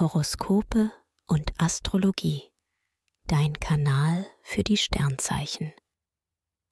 Horoskope und Astrologie. Dein Kanal für die Sternzeichen.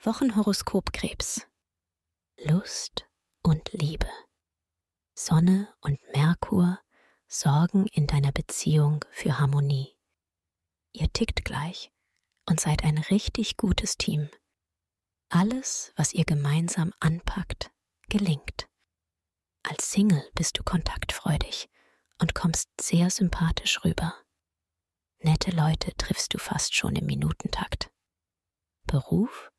Wochenhoroskop Krebs. Lust und Liebe. Sonne und Merkur sorgen in deiner Beziehung für Harmonie. Ihr tickt gleich und seid ein richtig gutes Team. Alles, was ihr gemeinsam anpackt, gelingt. Als Single bist du kontaktfreudig und kommst sehr sympathisch rüber. Nette Leute triffst du fast schon im Minutentakt. Beruf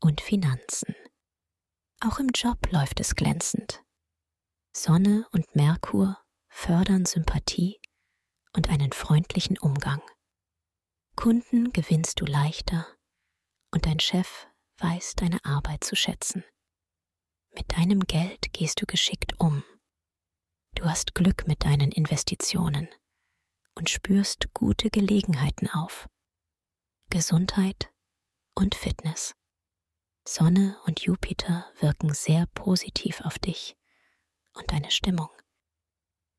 und Finanzen. Auch im Job läuft es glänzend. Sonne und Merkur fördern Sympathie und einen freundlichen Umgang. Kunden gewinnst du leichter und dein Chef weiß deine Arbeit zu schätzen. Mit deinem Geld gehst du geschickt um. Du hast Glück mit deinen Investitionen und spürst gute Gelegenheiten auf. Gesundheit und Fitness. Sonne und Jupiter wirken sehr positiv auf dich und deine Stimmung.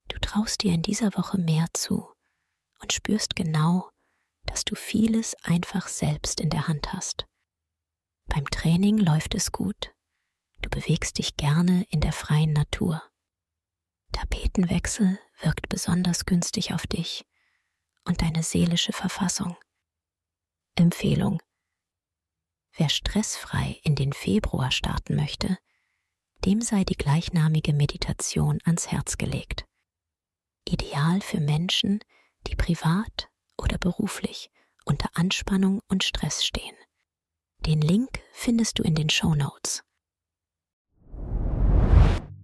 Du traust dir in dieser Woche mehr zu und spürst genau, dass du vieles einfach selbst in der Hand hast. Beim Training läuft es gut. Du bewegst dich gerne in der freien Natur. Tapetenwechsel wirkt besonders günstig auf dich und deine seelische Verfassung. Empfehlung. Wer stressfrei in den Februar starten möchte, dem sei die gleichnamige Meditation ans Herz gelegt. Ideal für Menschen, die privat oder beruflich unter Anspannung und Stress stehen. Den Link findest du in den Show Notes.